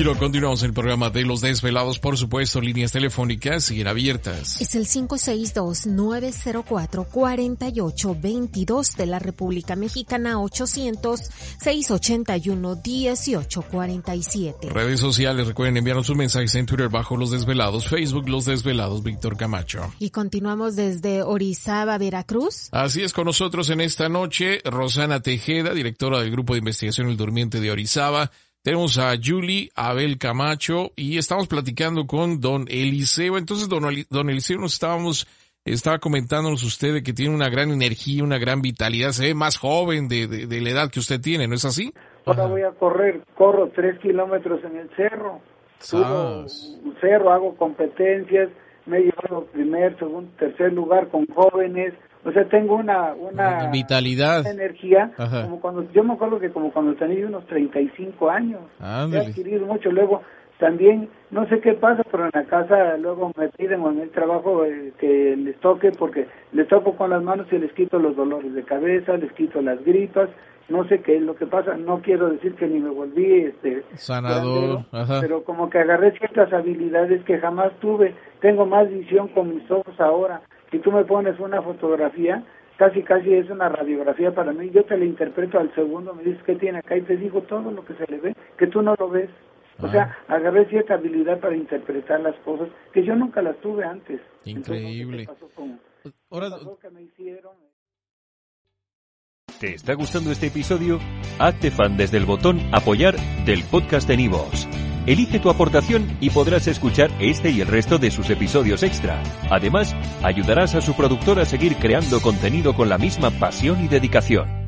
Lo continuamos el programa de Los Desvelados, por supuesto, líneas telefónicas siguen abiertas. Es el 562-904-4822 de la República Mexicana, 800-681-1847. Redes sociales, recuerden enviarnos sus mensajes en Twitter bajo Los Desvelados, Facebook Los Desvelados, Víctor Camacho. Y continuamos desde Orizaba, Veracruz. Así es, con nosotros en esta noche, Rosana Tejeda, directora del Grupo de Investigación El Durmiente de Orizaba, tenemos a Julie, Abel Camacho y estamos platicando con don Eliseo. Entonces, don, don Eliseo, nos estábamos, estaba comentándonos usted de que tiene una gran energía, una gran vitalidad, se ve más joven de, de, la edad que usted tiene, ¿no es así? Ahora voy a correr, corro tres kilómetros en el cerro, subo un cerro, hago competencias, me he llevado primer, segundo, tercer lugar con jóvenes, o sea, tengo una, una vitalidad, energía, como cuando, yo me acuerdo que como cuando tenía unos 35 años, he adquirido mucho, luego también, no sé qué pasa, pero en la casa luego me piden en el trabajo eh, que les toque, porque les toco con las manos y les quito los dolores de cabeza, les quito las gripas, no sé qué es lo que pasa, no quiero decir que ni me volví este sanador, pero como que agarré ciertas habilidades que jamás tuve, tengo más visión con mis ojos ahora, si tú me pones una fotografía, casi casi es una radiografía para mí, yo te la interpreto al segundo, me dices qué tiene acá y te digo todo lo que se le ve, que tú no lo ves. O sea, ah. agarré cierta habilidad para interpretar las cosas que yo nunca las tuve antes. Increíble. Ahora, que me hicieron? ¿Te está gustando este episodio? Hazte fan desde el botón apoyar del podcast de Nivos. Elige tu aportación y podrás escuchar este y el resto de sus episodios extra. Además, ayudarás a su productor a seguir creando contenido con la misma pasión y dedicación.